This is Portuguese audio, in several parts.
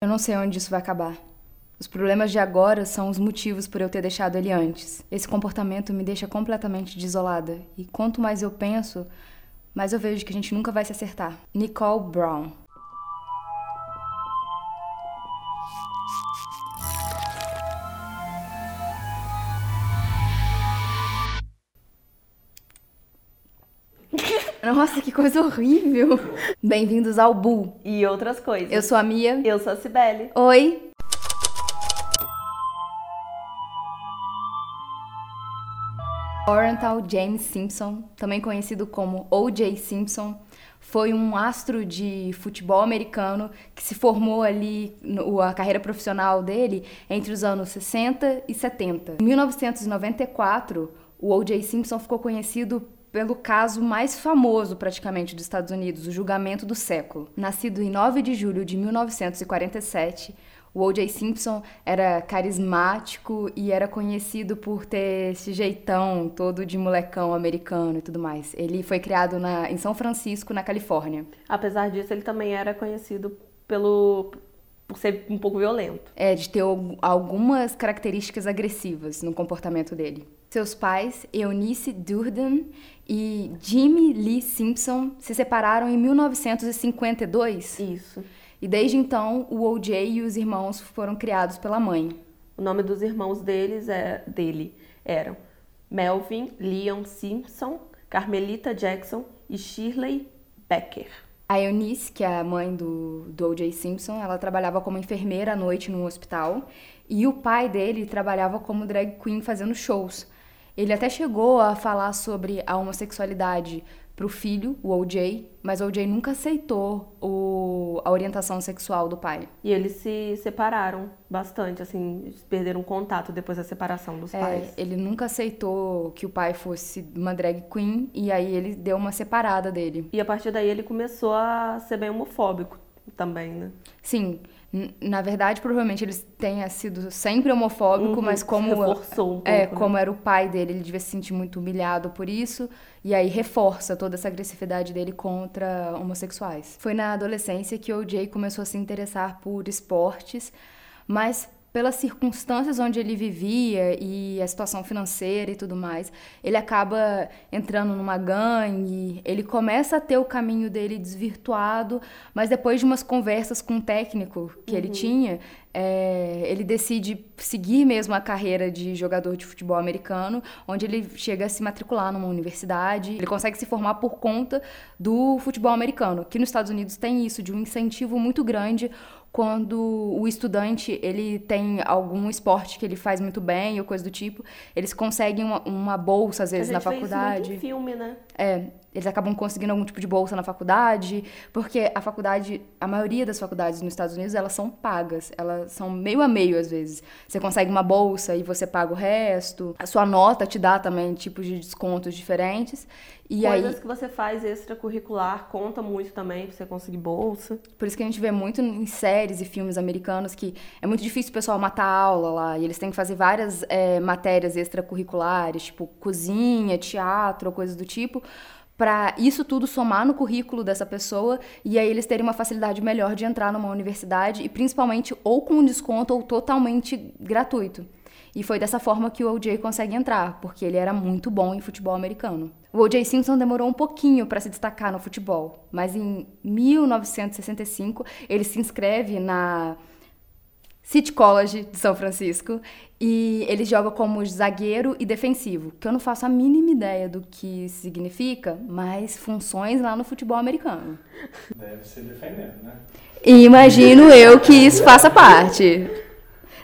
Eu não sei onde isso vai acabar. Os problemas de agora são os motivos por eu ter deixado ele antes. Esse comportamento me deixa completamente desolada. E quanto mais eu penso, mais eu vejo que a gente nunca vai se acertar. Nicole Brown. Coisa horrível! Bem-vindos ao Bull. E outras coisas. Eu sou a Mia. Eu sou a Cibele. Oi! Oriental James Simpson, também conhecido como O.J. Simpson, foi um astro de futebol americano que se formou ali, a carreira profissional dele, entre os anos 60 e 70. Em 1994, o O.J. Simpson ficou conhecido pelo caso mais famoso praticamente dos Estados Unidos, o julgamento do século. Nascido em 9 de julho de 1947, o O.J. Simpson era carismático e era conhecido por ter esse jeitão todo de molecão americano e tudo mais. Ele foi criado na, em São Francisco, na Califórnia. Apesar disso, ele também era conhecido pelo por ser um pouco violento. É, de ter algumas características agressivas no comportamento dele. Seus pais, Eunice Durden e Jimmy Lee Simpson, se separaram em 1952. Isso. E desde então, o OJ e os irmãos foram criados pela mãe. O nome dos irmãos deles é dele eram Melvin Leon Simpson, Carmelita Jackson e Shirley Becker. A Eunice, que é a mãe do, do O.J. Simpson, ela trabalhava como enfermeira à noite num hospital e o pai dele trabalhava como drag queen fazendo shows. Ele até chegou a falar sobre a homossexualidade para o filho, o OJ, mas o OJ nunca aceitou o, a orientação sexual do pai. E eles se separaram bastante, assim, perderam contato depois da separação dos é, pais. Ele nunca aceitou que o pai fosse uma drag queen e aí ele deu uma separada dele. E a partir daí ele começou a ser bem homofóbico também, né? Sim. Na verdade, provavelmente ele tenha sido sempre homofóbico, uhum, mas como reforçou um pouco, é, né? como era o pai dele, ele devia se sentir muito humilhado por isso, e aí reforça toda essa agressividade dele contra homossexuais. Foi na adolescência que o Jay começou a se interessar por esportes, mas pelas circunstâncias onde ele vivia e a situação financeira e tudo mais, ele acaba entrando numa gangue, ele começa a ter o caminho dele desvirtuado, mas depois de umas conversas com um técnico que uhum. ele tinha, é, ele decide seguir mesmo a carreira de jogador de futebol americano, onde ele chega a se matricular numa universidade. Ele consegue se formar por conta do futebol americano, que nos Estados Unidos tem isso, de um incentivo muito grande quando o estudante ele tem algum esporte que ele faz muito bem ou coisa do tipo, eles conseguem uma, uma bolsa às vezes na faculdade. Vê isso muito em filme, né? É, eles acabam conseguindo algum tipo de bolsa na faculdade, porque a faculdade, a maioria das faculdades nos Estados Unidos, elas são pagas, elas são meio a meio às vezes. Você consegue uma bolsa e você paga o resto. A sua nota te dá também tipos de descontos diferentes. E Coisas aí, que você faz extracurricular conta muito também pra você conseguir bolsa. Por isso que a gente vê muito em séries e filmes americanos que é muito difícil o pessoal matar a aula lá. E eles têm que fazer várias é, matérias extracurriculares, tipo cozinha, teatro, coisas do tipo para isso tudo somar no currículo dessa pessoa e aí eles terem uma facilidade melhor de entrar numa universidade e principalmente ou com desconto ou totalmente gratuito. E foi dessa forma que o O.J. consegue entrar, porque ele era muito bom em futebol americano. O O.J. Simpson demorou um pouquinho para se destacar no futebol, mas em 1965 ele se inscreve na City College de São Francisco e ele joga como zagueiro e defensivo, que eu não faço a mínima ideia do que significa, mas funções lá no futebol americano. Deve ser defendendo, né? Imagino eu que isso faça parte.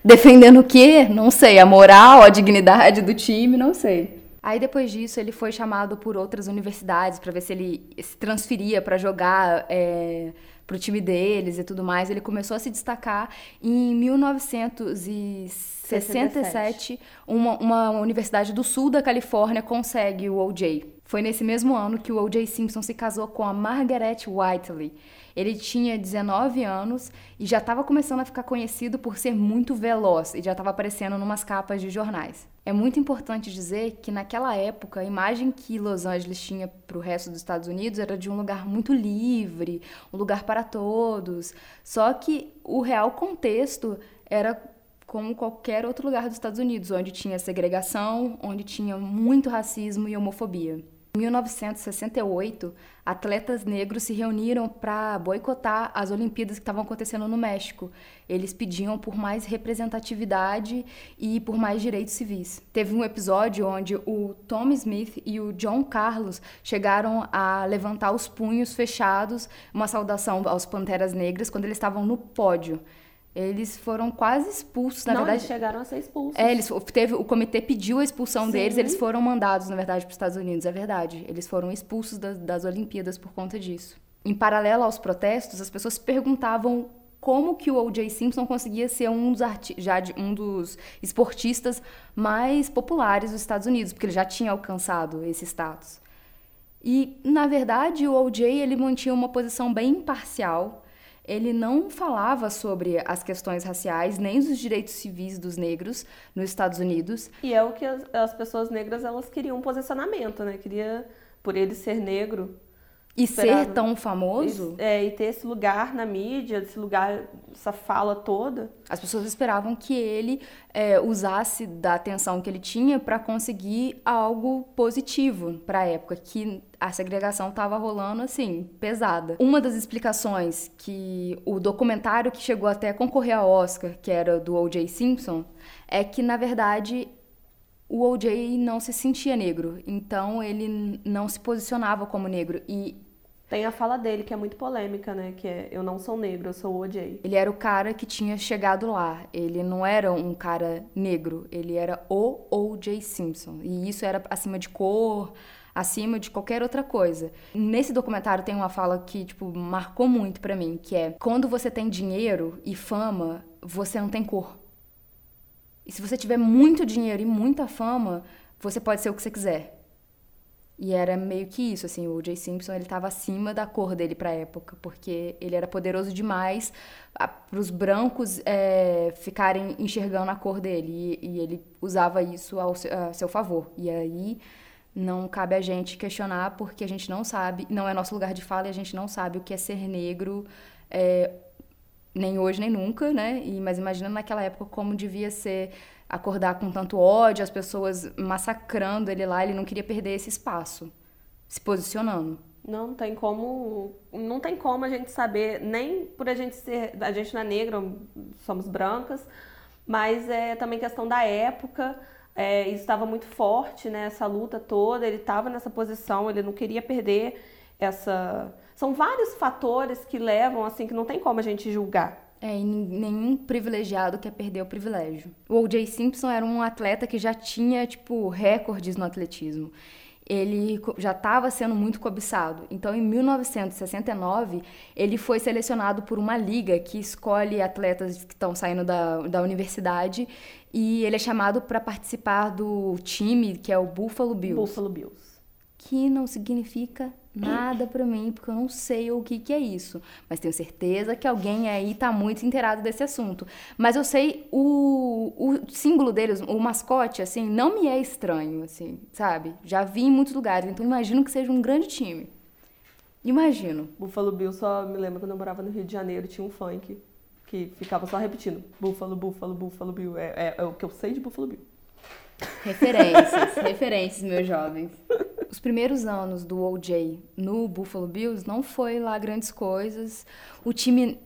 Defendendo o quê? Não sei. A moral, a dignidade do time, não sei. Aí depois disso ele foi chamado por outras universidades para ver se ele se transferia para jogar é, para o time deles e tudo mais. Ele começou a se destacar em 1967. Uma, uma universidade do sul da Califórnia consegue o OJ. Foi nesse mesmo ano que o O.J. Simpson se casou com a Margaret Whiteley. Ele tinha 19 anos e já estava começando a ficar conhecido por ser muito veloz e já estava aparecendo numas capas de jornais. É muito importante dizer que naquela época a imagem que Los Angeles tinha para o resto dos Estados Unidos era de um lugar muito livre, um lugar para todos. Só que o real contexto era como qualquer outro lugar dos Estados Unidos, onde tinha segregação, onde tinha muito racismo e homofobia. Em 1968, atletas negros se reuniram para boicotar as Olimpíadas que estavam acontecendo no México. Eles pediam por mais representatividade e por mais direitos civis. Teve um episódio onde o Tom Smith e o John Carlos chegaram a levantar os punhos fechados, uma saudação aos Panteras Negras, quando eles estavam no pódio. Eles foram quase expulsos, na não, verdade. Eles chegaram a ser expulsos. É, eles teve o comitê pediu a expulsão Sim. deles, eles foram mandados, na verdade, para os Estados Unidos, é verdade. Eles foram expulsos das, das Olimpíadas por conta disso. Em paralelo aos protestos, as pessoas perguntavam como que o O.J. Simpson conseguia ser um dos, já um dos esportistas mais populares dos Estados Unidos, porque ele já tinha alcançado esse status. E, na verdade, o O.J. ele mantinha uma posição bem imparcial ele não falava sobre as questões raciais nem os direitos civis dos negros nos Estados Unidos. E é o que as, as pessoas negras elas queriam um posicionamento, né? Queria por ele ser negro, e ser tão famoso? E, é, e ter esse lugar na mídia, esse lugar, essa fala toda. As pessoas esperavam que ele é, usasse da atenção que ele tinha para conseguir algo positivo para a época, que a segregação estava rolando assim, pesada. Uma das explicações que o documentário que chegou até a concorrer ao Oscar, que era do O.J. Simpson, é que na verdade o O.J. não se sentia negro, então ele não se posicionava como negro e tem a fala dele, que é muito polêmica, né? Que é eu não sou negro, eu sou o OJ. Ele era o cara que tinha chegado lá. Ele não era um cara negro, ele era o O.J. Simpson. E isso era acima de cor, acima de qualquer outra coisa. Nesse documentário tem uma fala que, tipo, marcou muito para mim, que é: quando você tem dinheiro e fama, você não tem cor. E se você tiver muito dinheiro e muita fama, você pode ser o que você quiser. E era meio que isso, assim, o Jay Simpson, ele estava acima da cor dele para a época, porque ele era poderoso demais para os brancos é, ficarem enxergando a cor dele, e, e ele usava isso ao seu, a seu favor. E aí não cabe a gente questionar, porque a gente não sabe, não é nosso lugar de fala, e a gente não sabe o que é ser negro, é, nem hoje nem nunca, né? E, mas imagina naquela época como devia ser acordar com tanto ódio, as pessoas massacrando ele lá, ele não queria perder esse espaço, se posicionando. Não tem como, não tem como a gente saber, nem por a gente ser, a gente não é negra, somos brancas, mas é também questão da época, é, isso estava muito forte, né, essa luta toda, ele estava nessa posição, ele não queria perder essa... São vários fatores que levam, assim, que não tem como a gente julgar. É, e nenhum privilegiado quer perder o privilégio. O O.J. Simpson era um atleta que já tinha, tipo, recordes no atletismo. Ele já estava sendo muito cobiçado. Então, em 1969, ele foi selecionado por uma liga que escolhe atletas que estão saindo da, da universidade e ele é chamado para participar do time que é o Buffalo Bills. Buffalo Bills que não significa nada para mim, porque eu não sei o que, que é isso. Mas tenho certeza que alguém aí está muito inteirado desse assunto. Mas eu sei o, o símbolo deles, o mascote, assim, não me é estranho, assim, sabe? Já vi em muitos lugares, então imagino que seja um grande time. Imagino. Buffalo Bill só me lembra quando eu morava no Rio de Janeiro, tinha um funk que ficava só repetindo Buffalo, Buffalo, Buffalo Bill. É, é, é o que eu sei de Buffalo Bill. Referências, referências, meus jovens. Os primeiros anos do OJ no Buffalo Bills não foi lá grandes coisas. O time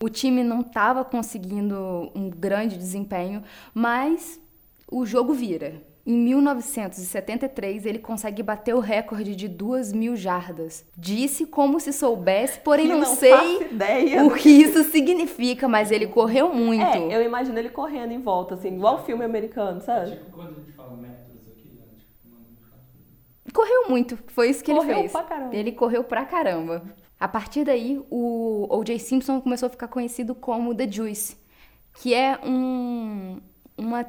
O time não estava conseguindo um grande desempenho, mas o jogo vira. Em 1973, ele consegue bater o recorde de duas mil jardas. Disse como se soubesse, porém não, não, sei o que isso significa, mas ele correu muito. É, eu imagino ele correndo em volta, assim, igual filme americano, sabe? Tipo quando a gente fala metros aqui, né? Tipo, correu muito, foi isso que correu ele fez. Pra caramba. Ele correu pra caramba. A partir daí, o O.J. Simpson começou a ficar conhecido como The Juice, que é um, uma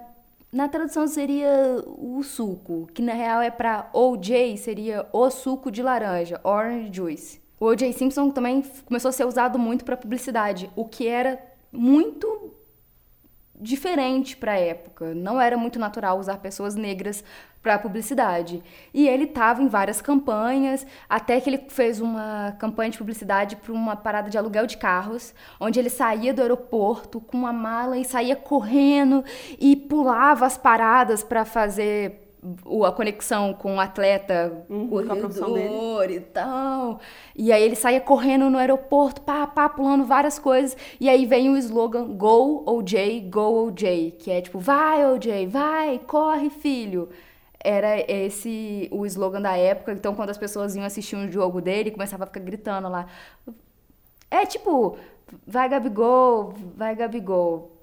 na tradução seria o suco, que na real é para OJ, seria o suco de laranja, orange juice. O OJ Simpson também começou a ser usado muito para publicidade, o que era muito diferente para a época. Não era muito natural usar pessoas negras para publicidade. E ele estava em várias campanhas, até que ele fez uma campanha de publicidade para uma parada de aluguel de carros, onde ele saía do aeroporto com uma mala e saía correndo e pulava as paradas para fazer a conexão com o atleta, uhum, corredor e tal. E aí ele saía correndo no aeroporto, pá, pá, pulando várias coisas. E aí vem o slogan Go OJ, Go OJ, que é tipo, vai OJ, vai, corre filho. Era esse o slogan da época. Então quando as pessoas iam assistir um jogo dele, começava a ficar gritando lá. É tipo, vai Gabigol, vai Gabigol.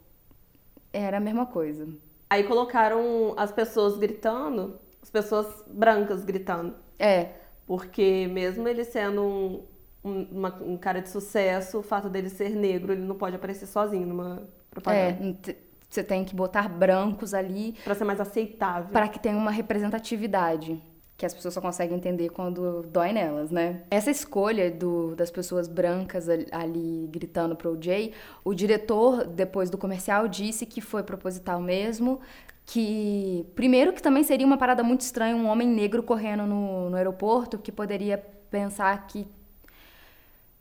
Era a mesma coisa. Aí colocaram as pessoas gritando, as pessoas brancas gritando. É. Porque mesmo ele sendo um, um, uma, um cara de sucesso, o fato dele ser negro, ele não pode aparecer sozinho numa propaganda. É, você tem que botar brancos ali. Para ser mais aceitável. Para que tenha uma representatividade que as pessoas só conseguem entender quando dói nelas, né? Essa escolha do, das pessoas brancas ali, ali gritando pro Jay, o diretor, depois do comercial, disse que foi proposital mesmo, que primeiro que também seria uma parada muito estranha um homem negro correndo no, no aeroporto, que poderia pensar que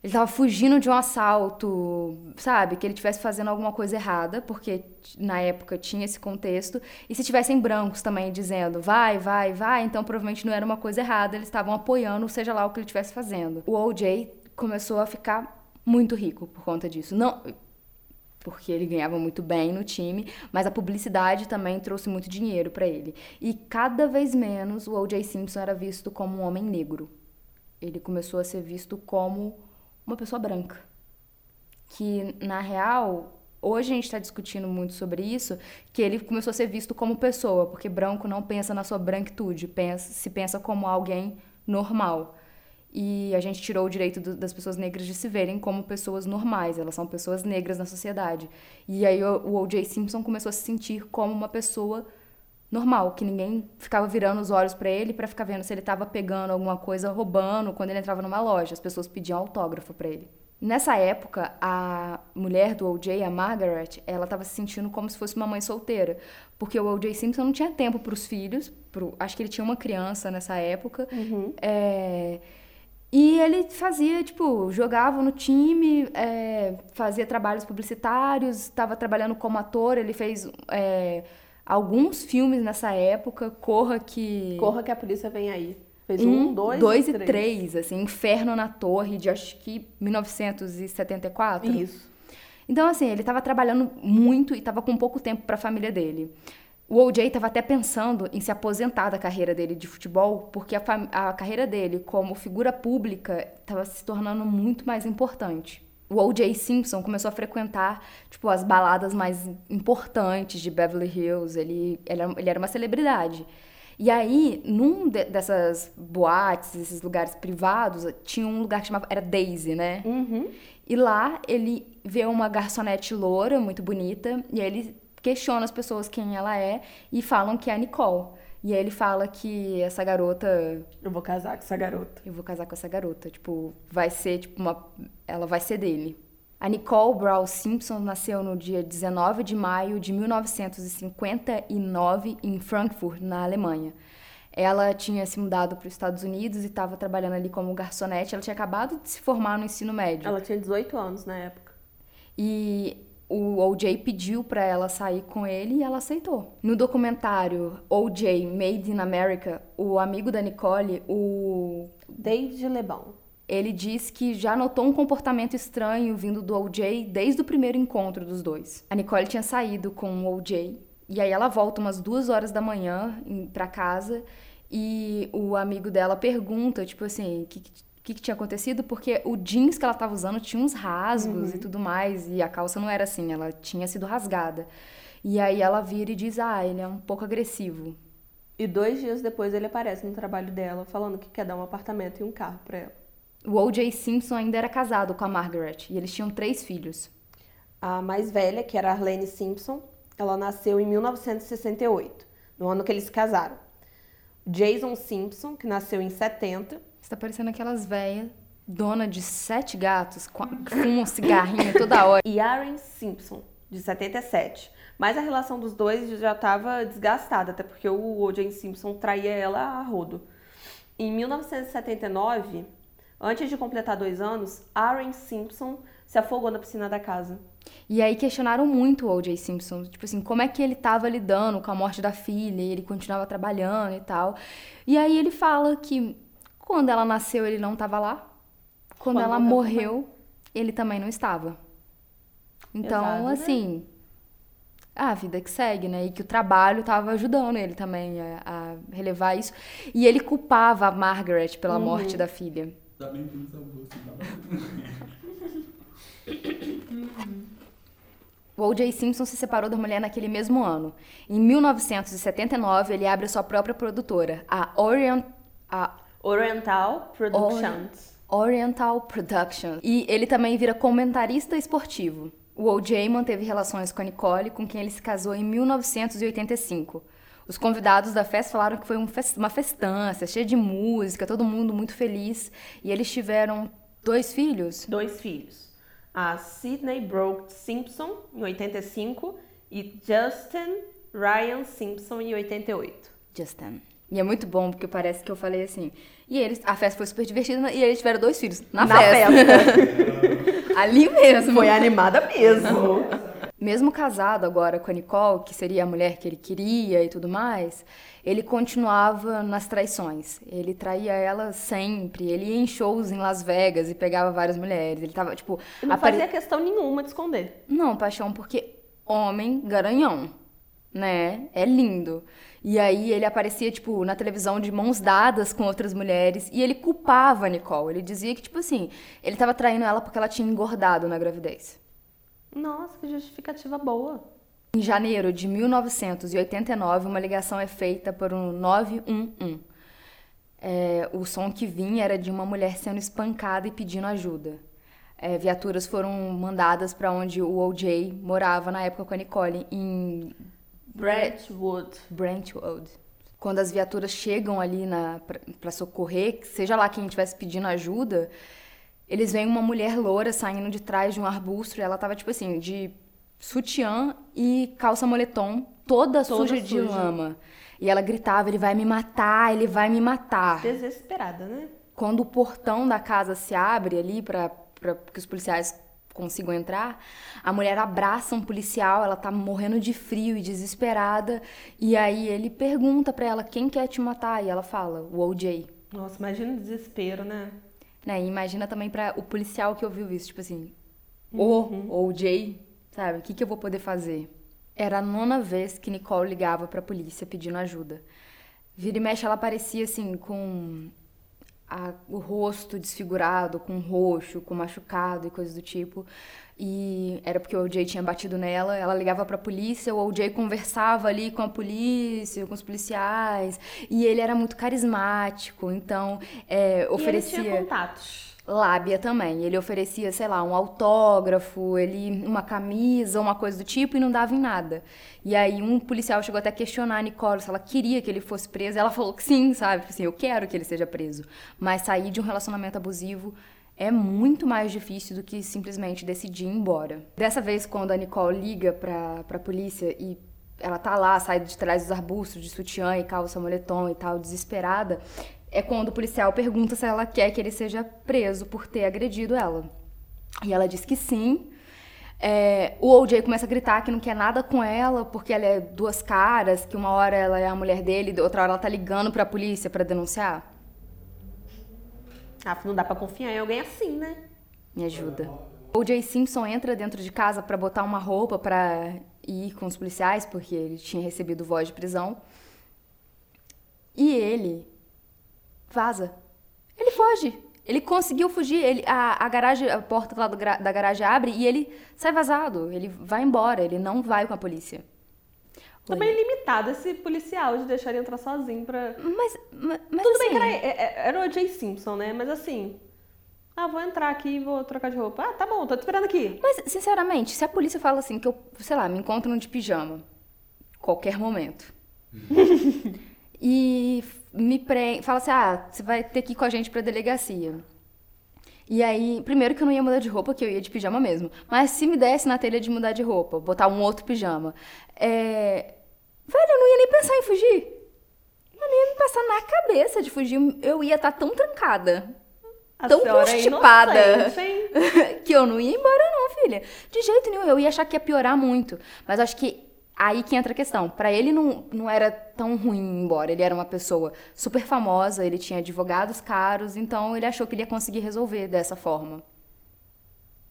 ele estava fugindo de um assalto, sabe? Que ele estivesse fazendo alguma coisa errada, porque na época tinha esse contexto. E se tivessem brancos também dizendo vai, vai, vai, então provavelmente não era uma coisa errada, eles estavam apoiando, seja lá o que ele estivesse fazendo. O OJ começou a ficar muito rico por conta disso. Não porque ele ganhava muito bem no time, mas a publicidade também trouxe muito dinheiro para ele. E cada vez menos o O.J. Simpson era visto como um homem negro. Ele começou a ser visto como uma pessoa branca. Que, na real, hoje a gente está discutindo muito sobre isso, que ele começou a ser visto como pessoa, porque branco não pensa na sua branquitude, pensa, se pensa como alguém normal. E a gente tirou o direito do, das pessoas negras de se verem como pessoas normais, elas são pessoas negras na sociedade. E aí o, o O.J. Simpson começou a se sentir como uma pessoa normal, que ninguém ficava virando os olhos para ele para ficar vendo se ele estava pegando alguma coisa, roubando quando ele entrava numa loja. As pessoas pediam autógrafo para ele. Nessa época, a mulher do O.J., a Margaret, ela estava se sentindo como se fosse uma mãe solteira, porque o O.J. Simpson não tinha tempo para os filhos, pro, acho que ele tinha uma criança nessa época, uhum. é, e ele fazia, tipo, jogava no time, é, fazia trabalhos publicitários, estava trabalhando como ator, ele fez... É, alguns filmes nessa época, Corra que. Corra que a polícia vem aí. Fez um, um dois, dois e três. três, assim, Inferno na Torre, de acho que 1974. Isso. Então, assim, ele estava trabalhando muito e estava com pouco tempo para a família dele. O OJ estava até pensando em se aposentar da carreira dele de futebol, porque a, a carreira dele como figura pública estava se tornando muito mais importante o O.J. Simpson começou a frequentar, tipo, as baladas mais importantes de Beverly Hills. Ele, ele, ele era uma celebridade. E aí, num de, dessas boates, esses lugares privados, tinha um lugar que chamava... Era Daisy, né? Uhum. E lá, ele vê uma garçonete loura, muito bonita, e aí ele questiona as pessoas quem ela é e falam que é a Nicole. E aí ele fala que essa garota. Eu vou casar com essa garota. Eu vou casar com essa garota. Tipo, vai ser, tipo, uma. Ela vai ser dele. A Nicole Brown Simpson nasceu no dia 19 de maio de 1959 em Frankfurt, na Alemanha. Ela tinha se mudado para os Estados Unidos e estava trabalhando ali como garçonete. Ela tinha acabado de se formar no ensino médio. Ela tinha 18 anos na época. E o OJ pediu para ela sair com ele e ela aceitou. No documentário OJ Made in America, o amigo da Nicole, o David Lebon, ele diz que já notou um comportamento estranho vindo do OJ desde o primeiro encontro dos dois. A Nicole tinha saído com o OJ e aí ela volta umas duas horas da manhã para casa e o amigo dela pergunta, tipo assim, o que, que, que, tinha acontecido, porque o jeans que ela estava usando tinha uns rasgos uhum. e tudo mais, e a calça não era assim, ela tinha sido rasgada. E aí ela vira e diz: Ah, ele é um pouco agressivo. E dois dias depois ele aparece no trabalho dela falando que quer dar um apartamento e um carro para ela. O O.J. Simpson ainda era casado com a Margaret e eles tinham três filhos. A mais velha, que era Arlene Simpson, ela nasceu em 1968, no ano que eles se casaram. Jason Simpson, que nasceu em 70, você tá parecendo aquelas velhas, dona de sete gatos, com um cigarrinho toda hora. E Aaron Simpson, de 77. Mas a relação dos dois já estava desgastada, até porque o O.J. Simpson traía ela a rodo. Em 1979, antes de completar dois anos, Aaron Simpson se afogou na piscina da casa. E aí questionaram muito o O.J. Simpson, tipo assim, como é que ele estava lidando com a morte da filha, e ele continuava trabalhando e tal. E aí ele fala que quando ela nasceu ele não estava lá, quando, Quando ela morreu morreu, ele também não estava. Então, Pesado, né? assim, a vida que segue, né? E que o trabalho estava ajudando ele também a, a relevar isso. E ele culpava a Margaret pela Uhum. morte da filha. Tá bem que não salvou, assim, tá? O O.J. Simpson se separou da mulher naquele mesmo ano. Em 1979, ele abre sua própria produtora, a Orient, a Oriental Productions. Oriental Productions. E ele também vira comentarista esportivo. O O.J. manteve relações com a Nicole, com quem ele se casou em 1985. Os convidados da festa falaram que foi um fes- uma festança, cheia de música, todo mundo muito feliz. E eles tiveram dois filhos. Dois filhos. A Sidney Brooke Simpson, em 85, e Justin Ryan Simpson, em 88. Justin. E é muito bom, porque parece que eu falei assim. E eles, a festa foi super divertida e eles tiveram dois filhos na, Na festa. Ali mesmo. Foi animada mesmo. Mesmo casado agora com a Nicole, que seria a mulher que ele queria e tudo mais, ele continuava nas traições. Ele traía ela sempre. Ele ia em shows em Las Vegas e pegava várias mulheres. Ele tava, tipo. Não apare- fazia questão nenhuma de esconder. Não, paixão, porque homem garanhão, né? É lindo. E aí ele aparecia, tipo, na televisão de mãos dadas com outras mulheres e ele culpava a Nicole. Ele dizia que, tipo assim, ele tava traindo ela porque ela tinha engordado na gravidez. Nossa, que justificativa boa. Em janeiro de 1989, uma ligação é feita por um 911. É, o som que vinha era de uma mulher sendo espancada e pedindo ajuda. É, viaturas foram mandadas para onde o O.J. morava na época com a Nicole, em Brentwood. Brentwood. Quando as viaturas chegam ali para socorrer, seja lá quem estivesse pedindo ajuda, eles veem uma mulher loura saindo de trás de um arbusto e ela tava, tipo assim, de sutiã e calça moletom, toda, Toda suja de suja. lama. E ela gritava: ele vai me matar, ele vai me matar. Desesperada, né? Quando o portão da casa se abre ali para que os policiais consigam entrar, a mulher abraça um policial, ela tá morrendo de frio e desesperada, e aí ele pergunta pra ela quem quer te matar, e ela fala, o O.J. Nossa, imagina o desespero, né? Né? E imagina também pra o policial que ouviu isso, tipo assim, Uhum. o O.J., sabe? O que, que eu vou poder fazer? Era a nona vez que Nicole ligava pra polícia pedindo ajuda. Vira e mexe, ela aparecia assim, com a- o rosto desfigurado, com roxo, com machucado e coisas do tipo. E era porque o O.J. tinha batido nela, ela ligava pra polícia, o O.J. conversava ali com a polícia, com os policiais, e ele era muito carismático, então é, oferecia E ele tinha contatos. Lábia também. Ele oferecia, sei lá, um autógrafo, ele uma camisa, uma coisa do tipo e não dava em nada. E aí um policial chegou até a questionar a Nicole se ela queria que ele fosse preso. Ela falou que sim, sabe? Assim, eu quero que ele seja preso. Mas sair de um relacionamento abusivo é muito mais difícil do que simplesmente decidir ir embora. Dessa vez, quando a Nicole liga pra, pra polícia e ela tá lá, sai de trás dos arbustos, de sutiã e calça moletom e tal, desesperada, é quando o policial pergunta se ela quer que ele seja preso por ter agredido ela. E ela diz que sim. É, o O.J. começa a gritar que não quer nada com ela, porque ela é duas caras, que uma hora ela é a mulher dele, outra hora ela tá ligando pra polícia pra denunciar. Ah, não dá pra confiar em alguém assim, né? Me ajuda. O.J. Simpson entra dentro de casa pra botar uma roupa pra ir com os policiais, porque ele tinha recebido voz de prisão. E ele vaza. Ele foge. Ele conseguiu fugir. Ele, a, a garagem, a porta lá do da garagem abre e ele sai vazado. Ele vai embora. Ele não vai com a polícia. Tá bem limitado esse policial de deixar ele entrar sozinho pra. Mas, mas, Tudo assim, bem que era, é- é- era o Jay Simpson, né? Mas assim. Ah, vou entrar aqui e vou trocar de roupa. Ah, tá bom, tô te esperando aqui. Mas, sinceramente, se a polícia fala assim, que eu, sei lá, me encontro de pijama, qualquer momento, e me pre... fala assim, ah, você vai ter que ir com a gente pra delegacia. E aí, primeiro que eu não ia mudar de roupa, que eu ia de pijama mesmo. Mas se me desse na telha de mudar de roupa, botar um outro pijama, é... velho, eu não ia nem pensar em fugir. Eu não ia me passar na cabeça de fugir. Eu ia estar tão trancada, A tão é constipada, hein? que eu não ia embora não, filha. De jeito nenhum, eu ia achar que ia piorar muito. Mas acho que aí que entra a questão. Pra ele não, não era tão ruim embora. Ele era uma pessoa super famosa, ele tinha advogados caros, então ele achou que ele ia conseguir resolver dessa forma.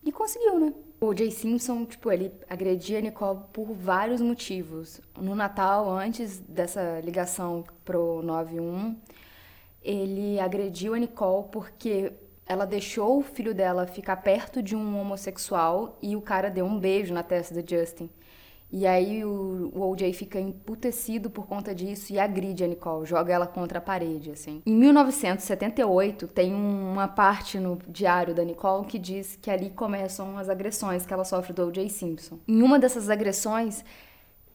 E conseguiu, né? O Jay Simpson, tipo, ele agredia a Nicole por vários motivos. No Natal, antes dessa ligação pro 91, ele agrediu a Nicole porque ela deixou o filho dela ficar perto de um homossexual e o cara deu um beijo na testa do Justin. E aí o, o OJ fica emputecido por conta disso e agride a Nicole, joga ela contra a parede, assim. Em 1978, tem uma parte no diário da Nicole que diz que ali começam as agressões que ela sofre do OJ Simpson. Em uma dessas agressões,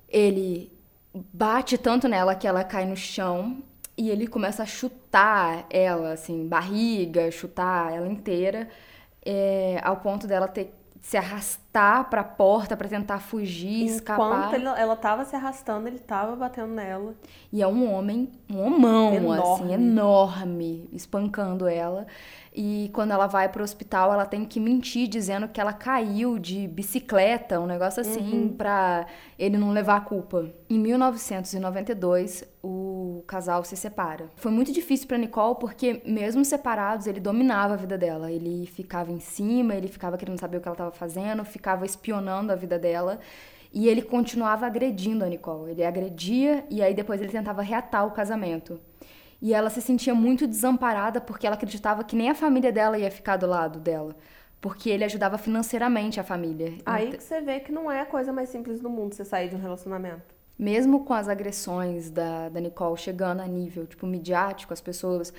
ele bate tanto nela que ela cai no chão e ele começa a chutar ela, assim, barriga, chutar ela inteira, é, ao ponto dela ter se arrastar pra porta pra tentar fugir, escapar. Enquanto ela tava se arrastando, ele tava batendo nela. E é um homem, um homão, Enorme. assim, enorme, espancando ela. E quando ela vai pro hospital, ela tem que mentir dizendo que ela caiu de bicicleta, um negócio assim, pra ele não levar a culpa. Em 1992, o casal se separa. Foi muito difícil pra Nicole porque mesmo separados, ele dominava a vida dela. Ele ficava em cima, ele ficava querendo saber o que ela estava fazendo, ficava espionando a vida dela. E ele continuava agredindo a Nicole. Ele agredia e aí depois ele tentava reatar o casamento. E ela se sentia muito desamparada porque ela acreditava que nem a família dela ia ficar do lado dela. Porque ele ajudava financeiramente a família. Aí que você vê que não é a coisa mais simples do mundo você sair de um relacionamento. Mesmo com as agressões da, da Nicole chegando a nível, tipo, midiático, as pessoas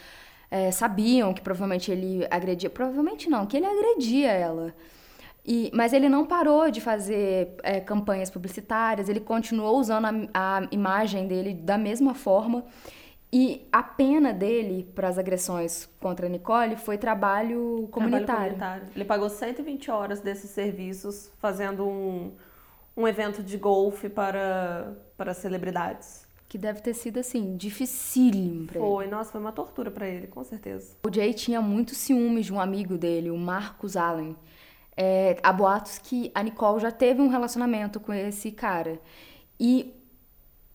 é, sabiam que provavelmente ele agredia. Provavelmente não, que ele agredia ela. E, mas ele não parou de fazer é, campanhas publicitárias, ele continuou usando a, a imagem dele da mesma forma. E a pena dele para as agressões contra a Nicole foi trabalho comunitário. Trabalho comunitário. Ele pagou 120 horas desses serviços fazendo um, um evento de golfe para, para celebridades. Que deve ter sido, assim, dificílimo pra ele. Foi, nossa, foi uma tortura pra ele, com certeza. O Jay tinha muito ciúmes de um amigo dele, o Marcus Allen. É, há boatos que a Nicole já teve um relacionamento com esse cara. E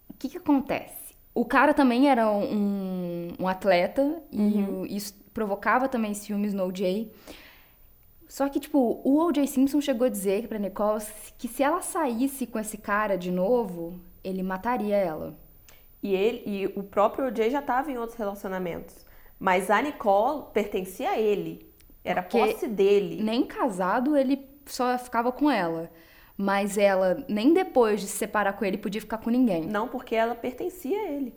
o que, que acontece? O cara também era um, um atleta e o- isso provocava também ciúmes no OJ. Só que, tipo, o O.J. Simpson chegou a dizer pra Nicole que se ela saísse com esse cara de novo, ele mataria ela. E ele e o próprio OJ já estava em outros relacionamentos. Mas a Nicole pertencia a ele. Era Porque posse dele. Nem casado ele só ficava com ela. Mas ela, nem depois de se separar com ele, podia ficar com ninguém. Não porque ela pertencia a ele.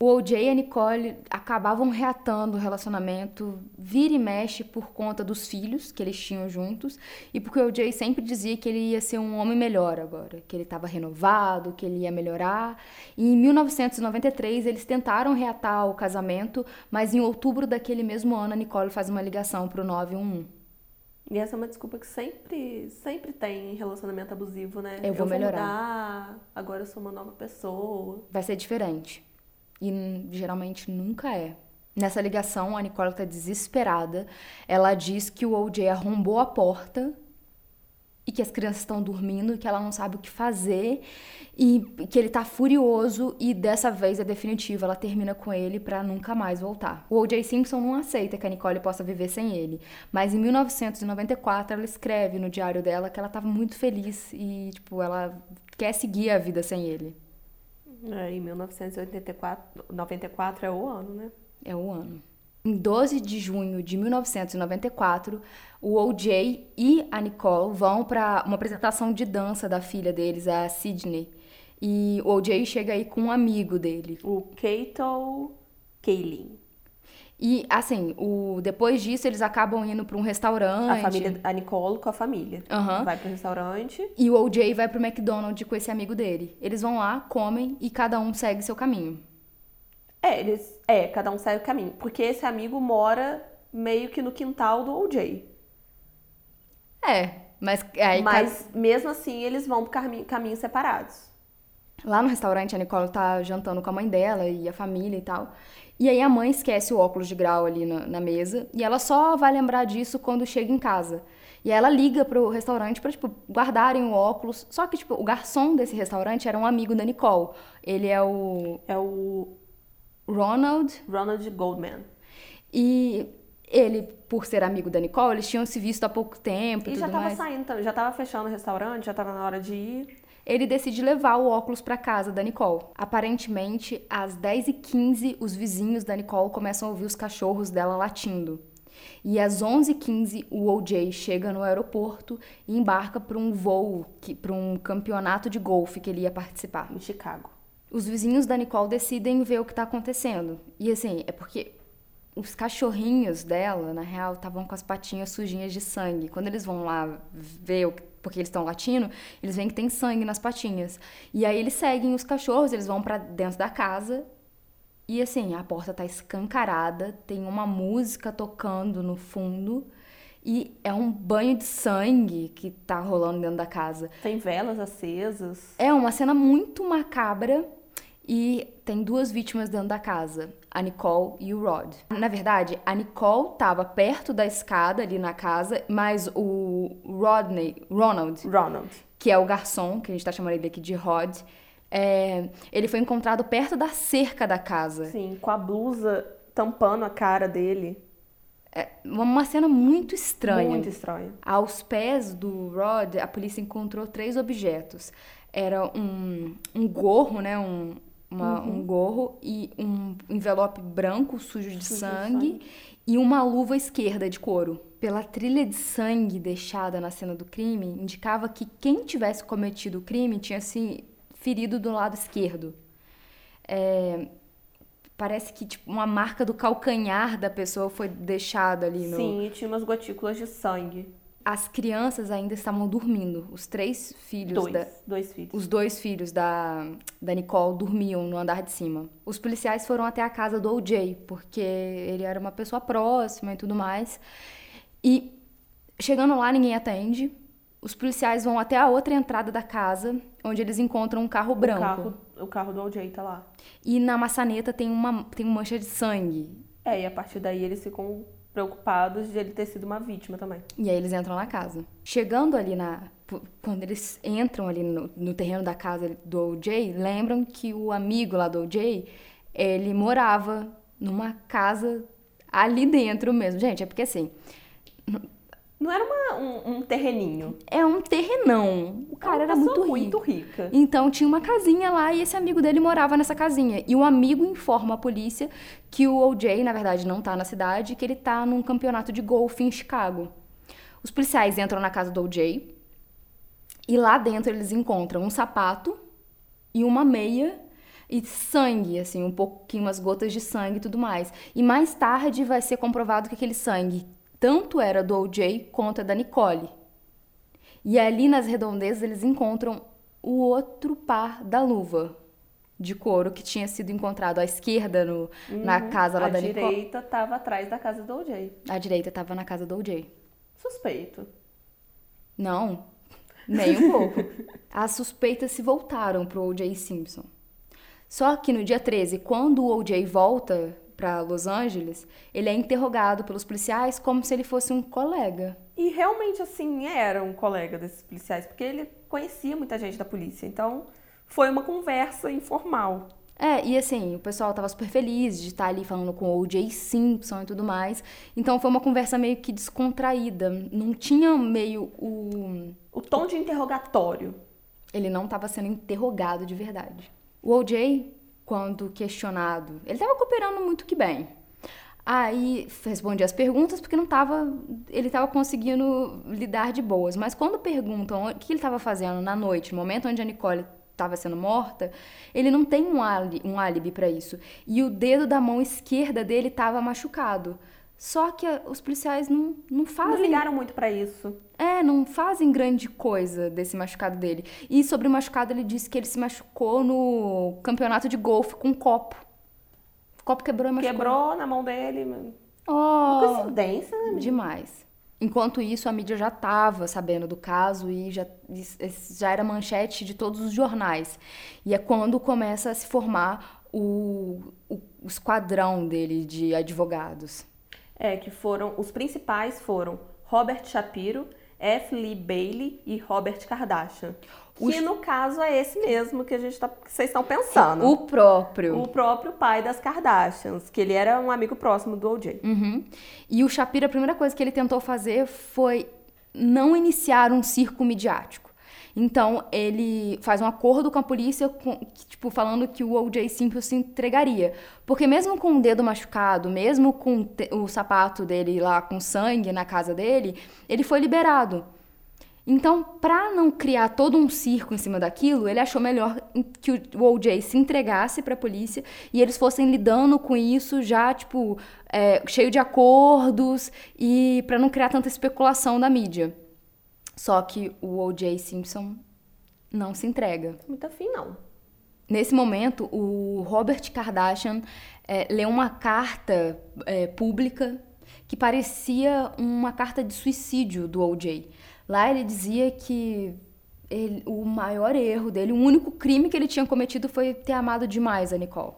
O OJ e a Nicole acabavam reatando o relacionamento, vira e mexe por conta dos filhos que eles tinham juntos e porque o OJ sempre dizia que ele ia ser um homem melhor agora, que ele estava renovado, que ele ia melhorar. E em 1993 eles tentaram reatar o casamento, mas em outubro daquele mesmo ano a Nicole faz uma ligação para o 911. E essa é uma desculpa que sempre, sempre tem em relacionamento abusivo, né? Eu vou melhorar. mudar, agora eu sou uma nova pessoa. vai ser diferente. E geralmente nunca é. Nessa ligação, a Nicole tá desesperada. Ela diz que o OJ arrombou a porta e que as crianças estão dormindo e que ela não sabe o que fazer e que ele tá furioso e dessa vez é definitivo, ela termina com ele pra nunca mais voltar. O O.J. Simpson não aceita que a Nicole possa viver sem ele, mas em 1994 ela escreve no diário dela que ela tava muito feliz e tipo, ela quer seguir a vida sem ele. É, em 1984, 94 é o ano, né? É o ano. Em 12 de junho de 1994, o OJ e a Nicole vão para uma apresentação de dança da filha deles, a Sydney. E o OJ chega aí com um amigo dele. O Kato Kaelin. E assim, o depois disso eles acabam indo para um restaurante. A família, a Nicole com a família. Aham. Vai pro restaurante. E o OJ vai pro McDonald's com esse amigo dele. Eles vão lá, comem e cada um segue seu caminho. É, eles. É, cada um segue o caminho. Porque esse amigo mora meio que no quintal do OJ. É, mas aí Mas mesmo assim eles vão por caminho- caminhos separados. Lá no restaurante, a Nicole tá jantando com a mãe dela e a família e tal. E aí a mãe esquece o óculos de grau ali na, na mesa e ela só vai lembrar disso quando chega em casa. E aí ela liga pro restaurante pra, tipo, guardarem o óculos. Só que, tipo, o garçom desse restaurante era um amigo da Nicole. Ele é o É o Ronald Ronald Goldman. e ele, por ser amigo da Nicole, eles tinham se visto há pouco tempo e, E já tava mais. saindo, já tava fechando o restaurante, já tava na hora de ir. Ele decide levar o óculos para casa da Nicole. Aparentemente, às 10h15, os vizinhos da Nicole começam a ouvir os cachorros dela latindo. E às 11h15, o OJ chega no aeroporto e embarca para um voo, para um campeonato de golfe que ele ia participar. Em Chicago. Os vizinhos da Nicole decidem ver o que tá acontecendo. E assim, é porque os cachorrinhos dela, na real, estavam com as patinhas sujinhas de sangue. Quando eles vão lá ver o que- porque eles estão latindo, eles veem que tem sangue nas patinhas. E aí eles seguem os cachorros, eles vão pra dentro da casa. E assim, a porta tá escancarada, tem uma música tocando no fundo e é um banho de sangue que tá rolando dentro da casa. Tem velas acesas. É uma cena muito macabra e tem duas vítimas dentro da casa, a Nicole e o Rod. Na verdade, a Nicole estava perto da escada ali na casa, mas o Rodney, Ronald, Ronald. que é o garçom, que a gente tá chamando ele aqui de Rod, é, ele foi encontrado perto da cerca da casa. Sim, com a blusa tampando a cara dele. É uma cena muito estranha. Muito estranho. Aos pés do Rod, a polícia encontrou três objetos. Era um, um gorro, né? Um, uma- um gorro e um envelope branco sujo de Sujo de sangue e uma luva esquerda de couro. Pela trilha de sangue deixada na cena do crime, indicava que quem tivesse cometido o crime tinha se ferido do lado esquerdo. É, parece que tipo, uma marca do calcanhar da pessoa foi deixada ali no, Sim, e tinha umas gotículas de sangue. As crianças ainda estavam dormindo. Os três filhos Dois. da, Dois filhos. os dois filhos da, da Nicole dormiam no andar de cima. Os policiais foram até a casa do OJ, porque ele era uma pessoa próxima e tudo mais. E chegando lá, ninguém atende. Os policiais vão até a outra entrada da casa, onde eles encontram um carro branco. O carro, o carro do OJ tá lá. E na maçaneta tem uma, tem uma mancha de sangue. É, e a partir daí eles ficam preocupados de ele ter sido uma vítima também. E aí eles entram na casa. Chegando ali na. Quando eles entram ali no, no terreno da casa do OJ, lembram que o amigo lá do OJ, ele morava numa casa ali dentro mesmo. Gente, é porque assim, Não era uma- um, um terreninho. é um terrenão. O cara uma era muito rico. muito rica. Então tinha uma casinha lá e esse amigo dele morava nessa casinha. E o amigo informa a polícia que o OJ, na verdade, não tá na cidade, que ele tá num campeonato de golfe em Chicago. Os policiais entram na casa do OJ e lá dentro eles encontram um sapato e uma meia e sangue, assim, um pouquinho, umas gotas de sangue e tudo mais. E mais tarde vai ser comprovado que aquele sangue tanto era do OJ quanto é da Nicole. E ali nas redondezas eles encontram o outro par da luva de couro que tinha sido encontrado à esquerda no, na casa lá Uhum. a da Nicole. direita tava atrás da casa do OJ. A direita estava na casa do OJ. Suspeito. Não, nem um pouco. As suspeitas se voltaram pro O.J. Simpson. Só que no dia 13, quando o O.J. volta para Los Angeles, ele é interrogado pelos policiais como se ele fosse um colega. E realmente, assim, era um colega desses policiais, porque ele conhecia muita gente da polícia. Então, foi uma conversa informal. É, e assim, o pessoal tava super feliz de estar ali falando com o O.J. Simpson e tudo mais. Então foi uma conversa meio que descontraída. Não tinha meio o. O tom de interrogatório. Ele não estava sendo interrogado de verdade. O O.J., quando questionado, ele estava cooperando muito que bem. Aí respondia as perguntas porque não tava, ele estava conseguindo lidar de boas. Mas quando perguntam o que ele estava fazendo na noite, no momento onde a Nicole estava sendo morta, ele não tem um álibi, um álibi para isso. E o dedo da mão esquerda dele estava machucado. Só que os policiais não, não Não fazem ligaram muito pra isso. é, não fazem grande coisa desse machucado dele. E sobre o machucado, ele disse que ele se machucou no campeonato de golfe com um copo. O copo quebrou e machucou. Quebrou na mão dele. Oh, Coincidência, né? demais. Enquanto isso, a mídia já estava sabendo do caso e já, já era manchete de todos os jornais. E é quando começa a se formar o, o, o esquadrão dele de advogados. É, que foram, os principais foram Robert Shapiro, F. Lee Bailey e Robert Kardashian. Os... Que no caso é esse mesmo que a gente tá, que vocês estão pensando. O próprio. O próprio pai das Kardashians, que ele era um amigo próximo do OJ. Uhum. E o Shapiro, a primeira coisa que ele tentou fazer foi não iniciar um circo midiático. Então, ele faz um acordo com a polícia, com, tipo, falando que o O.J. Simpson se entregaria. Porque mesmo com o dedo machucado, mesmo com o sapato dele lá com sangue na casa dele, ele foi liberado. Então, para não criar todo um circo em cima daquilo, ele achou melhor que o O.J. se entregasse para a polícia e eles fossem lidando com isso já, tipo, é, cheio de acordos e para não criar tanta especulação da mídia. Só que o O.J. Simpson não se entrega. Muito afim, não. Nesse momento, o Robert Kardashian é, lê uma carta é, pública que parecia uma carta de suicídio do O.J., Lá ele dizia que ele, o maior erro dele, o único crime que ele tinha cometido foi ter amado demais a Nicole.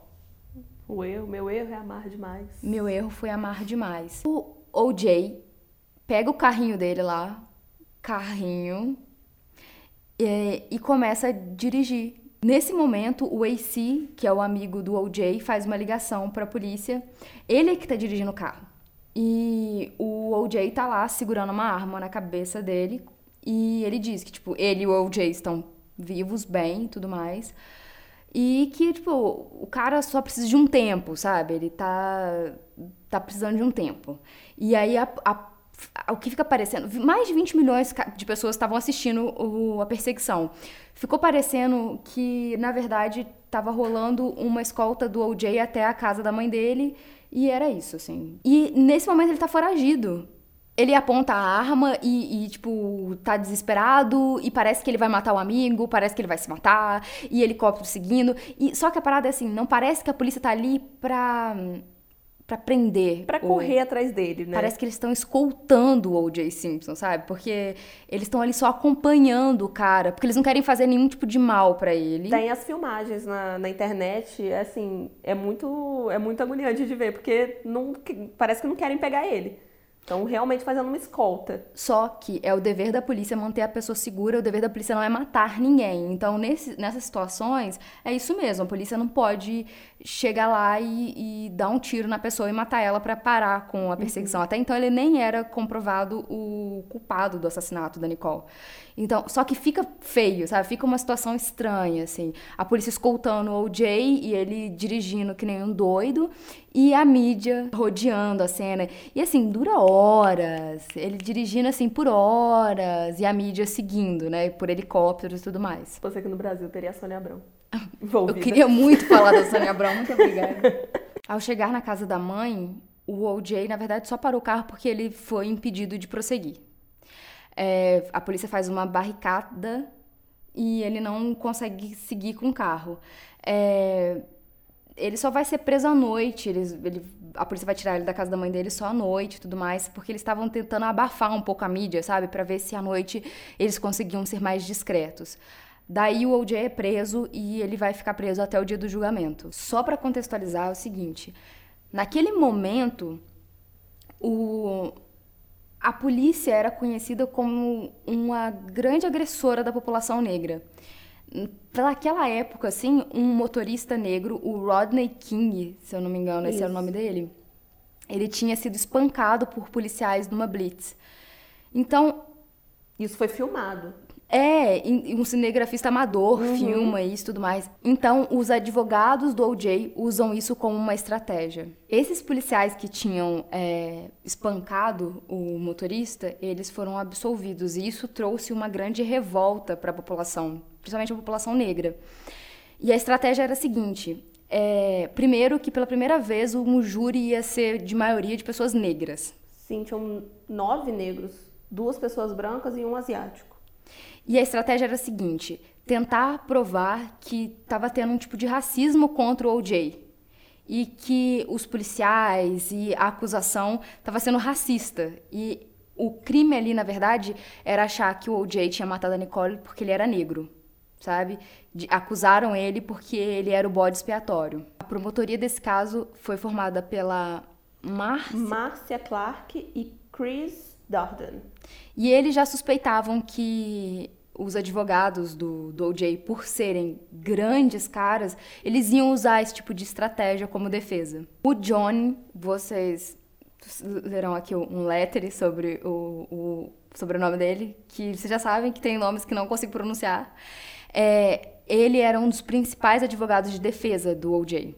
O erro, meu erro é amar demais. Meu erro foi amar demais. O OJ pega o carrinho dele lá, carrinho, e, e começa a dirigir. Nesse momento, o AC, que é o amigo do OJ, faz uma ligação para a polícia. Ele é que está dirigindo o carro. E o OJ tá lá segurando uma arma na cabeça dele. E ele diz que, tipo, ele e o OJ estão vivos, bem e tudo mais. E que, tipo, o cara só precisa de um tempo, sabe? Ele tá, tá precisando de um tempo. E aí a, a o que fica parecendo, mais de 20 milhões de pessoas estavam assistindo o, a perseguição. Ficou parecendo que, na verdade, estava rolando uma escolta do OJ até a casa da mãe dele e era isso, assim. E nesse momento ele tá foragido. Ele aponta a arma e, e, tipo, tá desesperado e parece que ele vai matar o amigo, parece que ele vai se matar, e helicóptero seguindo. E, só que a parada é assim, não parece que a polícia tá ali pra para prender. Para correr atrás dele, né? Parece que eles estão escoltando o O.J. Simpson, sabe? Porque eles estão ali só acompanhando o cara, porque eles não querem fazer nenhum tipo de mal para ele. Tem as filmagens na, na internet, assim, é muito, é muito agoniante de ver, porque não, parece que não querem pegar ele. Estão realmente fazendo uma escolta. Só que é o dever da polícia manter a pessoa segura, o dever da polícia não é matar ninguém. Então, nesse, nessas situações, é isso mesmo. A polícia não pode chegar lá e, e dar um tiro na pessoa e matar ela para parar com a perseguição. Uhum. Até então, ele nem era comprovado o culpado do assassinato da Nicole. Então, só que fica feio, sabe? Fica uma situação estranha, assim. A polícia escoltando o OJ e ele dirigindo que nem um doido e a mídia rodeando a cena. E assim, dura horas. Ele dirigindo assim por horas e a mídia seguindo, né? Por helicópteros e tudo mais. Você aqui no Brasil teria a Sônia Abrão. Eu queria muito falar da Sônia Abrão, muito obrigada. Ao chegar na casa da mãe, o OJ, na verdade, só parou o carro porque ele foi impedido de prosseguir é, a polícia faz uma barricada e ele não consegue seguir com o carro. É, ele só vai ser preso à noite, eles, ele, a polícia vai tirar ele da casa da mãe dele só à noite e tudo mais, porque eles estavam tentando abafar um pouco a mídia, sabe? para ver se à noite eles conseguiam ser mais discretos. Daí o OJ é preso e ele vai ficar preso até o dia do julgamento. Só para contextualizar é o seguinte, naquele momento o a polícia era conhecida como uma grande agressora da população negra. Naquela época, assim, um motorista negro, o Rodney King, se eu não me engano, Isso. esse era o nome dele, ele tinha sido espancado por policiais numa blitz. Então. Isso foi filmado. É, um cinegrafista amador uhum. filma isso e tudo mais. Então, os advogados do OJ usam isso como uma estratégia. Esses policiais que tinham é, espancado o motorista, eles foram absolvidos. E isso trouxe uma grande revolta para a população, principalmente a população negra. E a estratégia era a seguinte: é, primeiro, que pela primeira vez um júri ia ser de maioria de pessoas negras. Sim, tinham nove negros, duas pessoas brancas e um asiático. E a estratégia era a seguinte: tentar provar que estava tendo um tipo de racismo contra o OJ. E que os policiais e a acusação estava sendo racista. E o crime ali, na verdade, era achar que o O.J. tinha matado a Nicole porque ele era negro, sabe? De, acusaram ele porque ele era o bode expiatório. A promotoria desse caso foi formada pela Márcia... Márcia Clark e Chris Darden. E eles já suspeitavam que os advogados do, do OJ, por serem grandes caras, eles iam usar esse tipo de estratégia como defesa. O John, vocês lerão aqui um letter sobre o, o sobrenome dele, que vocês já sabem que tem nomes que não consigo pronunciar. É, ele era um dos principais advogados de defesa do OJ.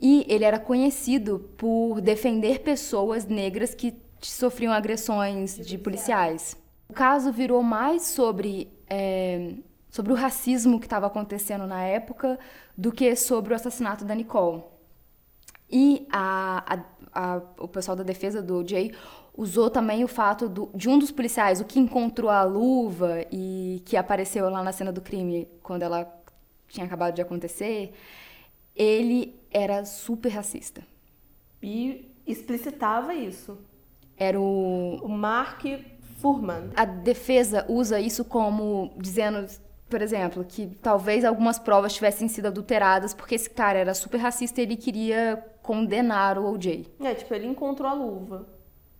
E ele era conhecido por defender pessoas negras que sofriam agressões de policiais. O caso virou mais sobre, é, sobre o racismo que estava acontecendo na época do que sobre o assassinato da Nicole. E a, a, a, o pessoal da defesa do O.J. usou também o fato do, de um dos policiais, o que encontrou a luva e que apareceu lá na cena do crime quando ela tinha acabado de acontecer, ele era super racista. E explicitava isso. Era o. O Mark Furman. A defesa usa isso como dizendo, por exemplo, que talvez algumas provas tivessem sido adulteradas porque esse cara era super racista e ele queria condenar o OJ. É, tipo, ele encontrou a luva.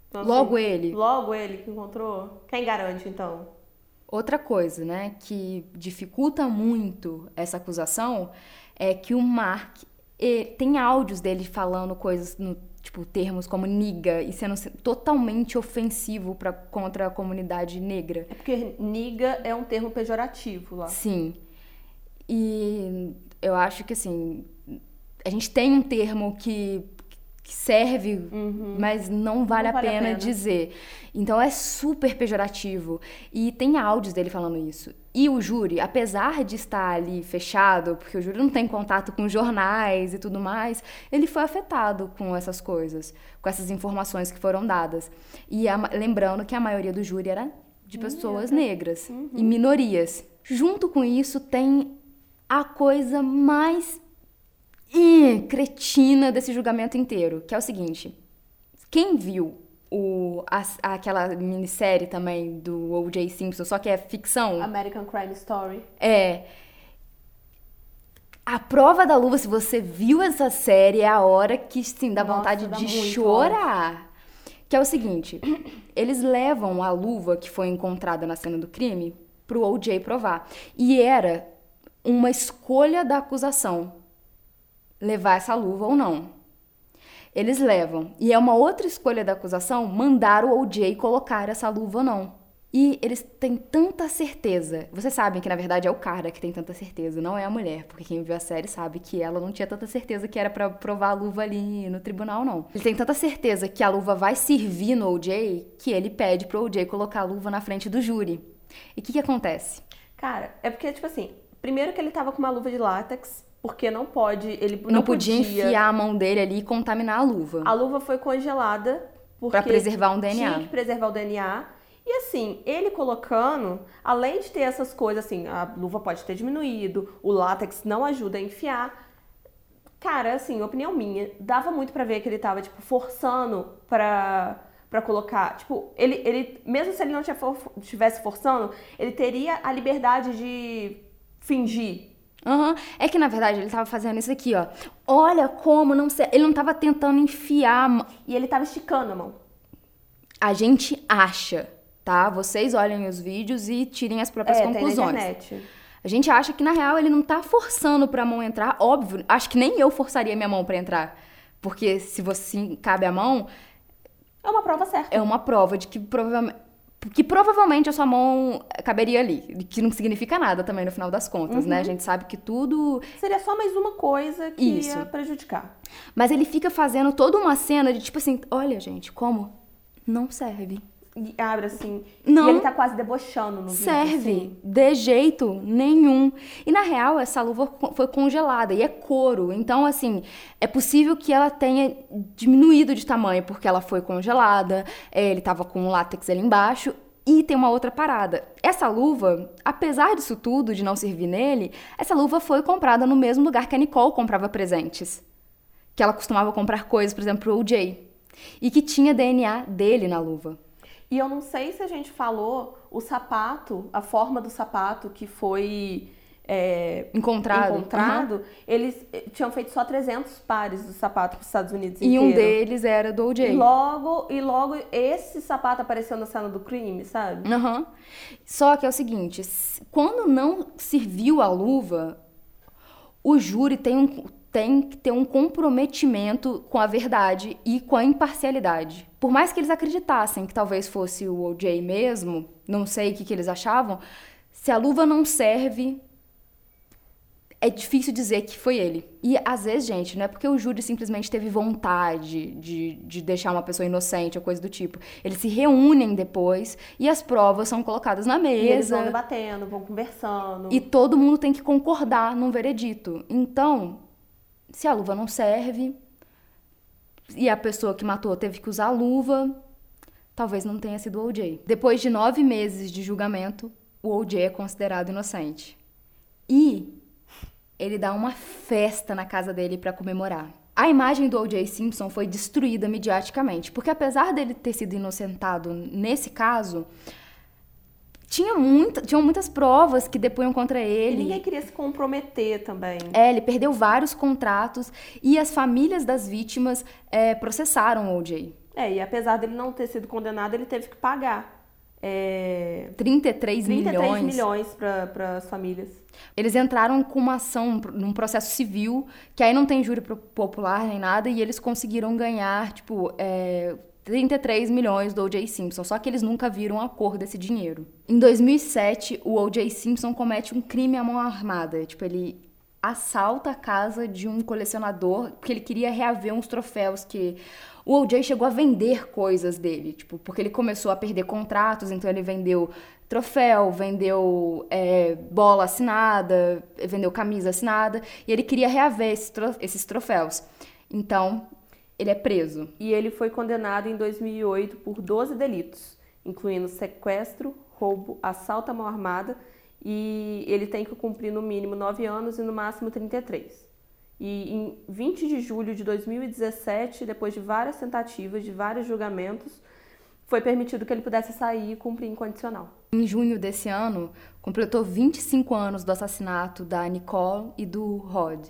Então, logo assim, ele. Logo ele que encontrou. Quem garante, então? Outra coisa, né, que dificulta muito essa acusação é que o Mark tem áudios dele falando coisas no tipo, termos como niga e sendo totalmente ofensivo pra, contra a comunidade negra. É porque niga é um termo pejorativo lá. Sim. E eu acho que, assim, a gente tem um termo que que serve, uhum. mas não vale, não vale a, pena a, pena dizer. Então é super pejorativo. E tem áudios dele falando isso. E o júri, apesar de estar ali fechado, porque o júri não tem contato com jornais e tudo mais, ele foi afetado com essas coisas, com essas informações que foram dadas. E a, lembrando que a maioria do júri era de pessoas negras uhum. e minorias. Junto com isso, tem a coisa mais cretina desse julgamento inteiro, que é o seguinte: quem viu o, a, aquela minissérie também do O.J. Simpson, só que é ficção? American Crime Story. É. A prova da luva, se você viu essa série, é a hora que sim, dá Nossa, vontade dá de chorar. Que é o seguinte: eles levam a luva que foi encontrada na cena do crime pro O.J. provar. E era uma escolha da acusação levar essa luva ou não. Eles levam. E é uma outra escolha da acusação mandar o OJ colocar essa luva ou não. E eles têm tanta certeza. Vocês sabem que na verdade é o cara que tem tanta certeza, não é a mulher, porque quem viu a série sabe que ela não tinha tanta certeza que era para provar a luva ali no tribunal, não. Ele tem tanta certeza que a luva vai servir no OJ que ele pede pro OJ colocar a luva na frente do júri. E o que, que acontece? Cara, é porque, tipo assim, primeiro que ele tava com uma luva de látex, porque não pode, ele não, não podia, podia, enfiar a mão dele ali e contaminar a luva. A luva foi congelada para preservar um DNA. Tinha que preservar o DNA. E assim, ele colocando, além de ter essas coisas assim, a luva pode ter diminuído, o látex não ajuda a enfiar. Cara, assim, opinião minha, dava muito para ver que ele tava tipo forçando para para colocar, tipo, ele, ele mesmo se ele não estivesse forçando, ele teria a liberdade de fingir, Uhum. É que na verdade ele tava fazendo isso aqui, ó. Olha como não sei. Ele não tava tentando enfiar. E ele tava esticando a mão. A gente acha, tá? Vocês olhem os vídeos e tirem as próprias é, conclusões. Tem na internet. A gente acha que na real ele não tá forçando pra mão entrar. Óbvio, acho que nem eu forçaria minha mão para entrar. Porque se você cabe a mão. É uma prova certa. É uma prova de que provavelmente que provavelmente a sua mão caberia ali, que não significa nada também no final das contas, uhum. né? A uhum. gente sabe que tudo. Seria só mais uma coisa que Isso. ia prejudicar. Mas ele fica fazendo toda uma cena de tipo assim: olha, gente, como? Não serve. E abre assim. Não. E ele tá quase debochando no Serve. Vídeo, assim. De jeito nenhum. E na real, essa luva foi congelada e é couro. Então, assim, é possível que ela tenha diminuído de tamanho porque ela foi congelada. É, ele tava com o látex ali embaixo. E tem uma outra parada. Essa luva, apesar disso tudo, de não servir nele, essa luva foi comprada no mesmo lugar que a Nicole comprava presentes. Que ela costumava comprar coisas, por exemplo, pro OJ. E que tinha DNA dele na luva. E eu não sei se a gente falou o sapato, a forma do sapato que foi é, encontrado. encontrado uhum. eles eh, tinham feito só 300 pares do sapato para os Estados Unidos E inteiro. um deles era do OJ. E logo, e logo esse sapato apareceu na cena do crime, sabe? Uhum. Só que é o seguinte, quando não serviu a luva, o júri tem um, tem que ter um comprometimento com a verdade e com a imparcialidade. Por mais que eles acreditassem que talvez fosse o OJ mesmo, não sei o que, que eles achavam, se a luva não serve, é difícil dizer que foi ele. E às vezes, gente, não é porque o júri simplesmente teve vontade de, de deixar uma pessoa inocente ou coisa do tipo. Eles se reúnem depois e as provas são colocadas na mesa. E eles vão debatendo, vão conversando. E todo mundo tem que concordar num veredito. Então, se a luva não serve e a pessoa que matou teve que usar a luva, talvez não tenha sido o OJ. Depois de nove meses de julgamento, o OJ é considerado inocente. E ele dá uma festa na casa dele para comemorar. A imagem do O.J. Simpson foi destruída mediaticamente, porque apesar dele ter sido inocentado nesse caso, tinha muita, tinham muitas provas que depunham contra ele. E ninguém queria se comprometer também. É, ele perdeu vários contratos e as famílias das vítimas é, processaram o O.J. É, e apesar dele não ter sido condenado, ele teve que pagar. É... 33, 33 milhões. milhões para as famílias. Eles entraram com uma ação num processo civil, que aí não tem júri popular nem nada, e eles conseguiram ganhar, tipo, é, 33 milhões do O.J. Simpson, só que eles nunca viram a cor desse dinheiro. Em 2007, o O.J. Simpson comete um crime à mão armada. Tipo, ele assalta a casa de um colecionador porque ele queria reaver uns troféus que o O.J. chegou a vender coisas dele, tipo, porque ele começou a perder contratos, então ele vendeu troféu, vendeu é, bola assinada, vendeu camisa assinada, e ele queria reaver esses, troféus. Então, ele é preso. E ele foi condenado em 2008 por 12 delitos, incluindo sequestro, roubo, assalto à mão armada, e ele tem que cumprir no mínimo 9 anos e no máximo 33. E em 20 de julho de 2017, depois de várias tentativas, de vários julgamentos, foi permitido que ele pudesse sair e cumprir incondicional. Em junho desse ano, completou 25 anos do assassinato da Nicole e do Rod.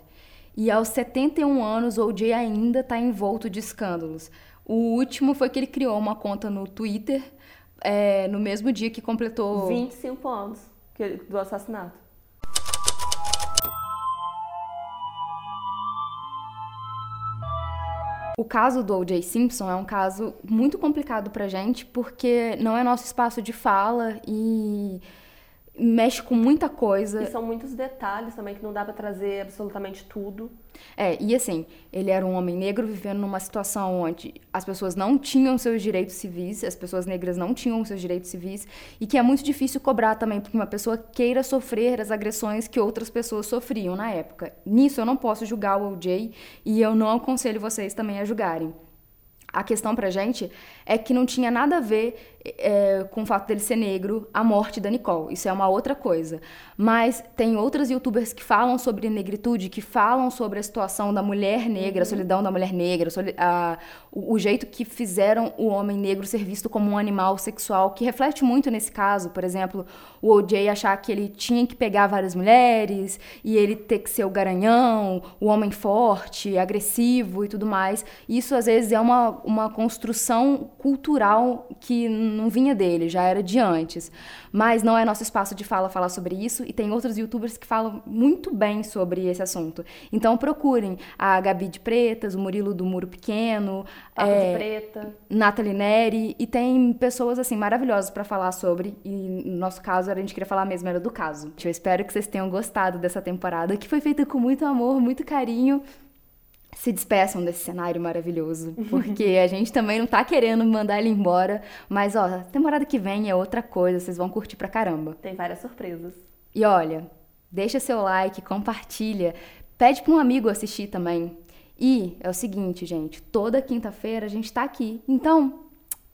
E aos 71 anos, O.J. ainda está envolto de escândalos. O último foi que ele criou uma conta no Twitter é, no mesmo dia que completou 25 anos do assassinato. O caso do O.J. Simpson é um caso muito complicado pra gente, porque não é nosso espaço de fala e mexe com muita coisa. E são muitos detalhes também que não dá para trazer absolutamente tudo. É, e assim, ele era um homem negro vivendo numa situação onde as pessoas não tinham seus direitos civis, as pessoas negras não tinham seus direitos civis, e que é muito difícil cobrar também porque uma pessoa queira sofrer as agressões que outras pessoas sofriam na época. Nisso eu não posso julgar o OJ e eu não aconselho vocês também a julgarem. A questão pra gente é que não tinha nada a ver é, com o fato dele ser negro, a morte da Nicole. Isso é uma outra coisa. Mas tem outras youtubers que falam sobre negritude, que falam sobre a situação da mulher negra, uhum. a solidão da mulher negra, a, o, o, jeito que fizeram o homem negro ser visto como um animal sexual, que reflete muito nesse caso. Por exemplo, o O.J. achar que ele tinha que pegar várias mulheres e ele ter que ser o garanhão, o homem forte, agressivo e tudo mais. Isso, às vezes, é uma, uma construção cultural que não vinha dele, já era de antes. Mas não é nosso espaço de fala falar sobre isso e tem outros youtubers que falam muito bem sobre esse assunto. Então procurem a Gabi de Pretas, o Murilo do Muro Pequeno, Papo é, de Preta, Nathalie Neri e tem pessoas assim maravilhosas para falar sobre e no nosso caso a gente queria falar mesmo era do caso. Eu espero que vocês tenham gostado dessa temporada que foi feita com muito amor, muito carinho se despeçam desse cenário maravilhoso, porque a gente também não tá querendo mandar ele embora, mas ó, temporada que vem é outra coisa, vocês vão curtir pra caramba. Tem várias surpresas. E olha, deixa seu like, compartilha, pede para um amigo assistir também. E é o seguinte, gente, toda quinta-feira a gente tá aqui. Então,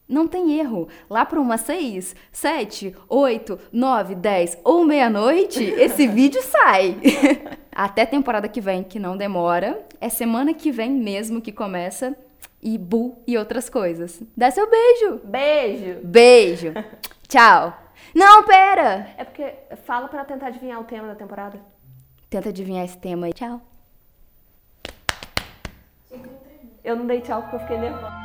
não tem erro. Lá para umas 6, 7, 8, 9, 10 ou meia-noite, esse vídeo sai. Até temporada que vem, que não demora. É semana que vem mesmo que começa. e bu e outras coisas. Dá seu beijo. Beijo! Beijo. Tchau. Não, pera. É porque fala pra tentar adivinhar o tema da temporada. Tenta adivinhar esse tema aí. Tchau. Eu não dei tchau porque eu fiquei nervosa.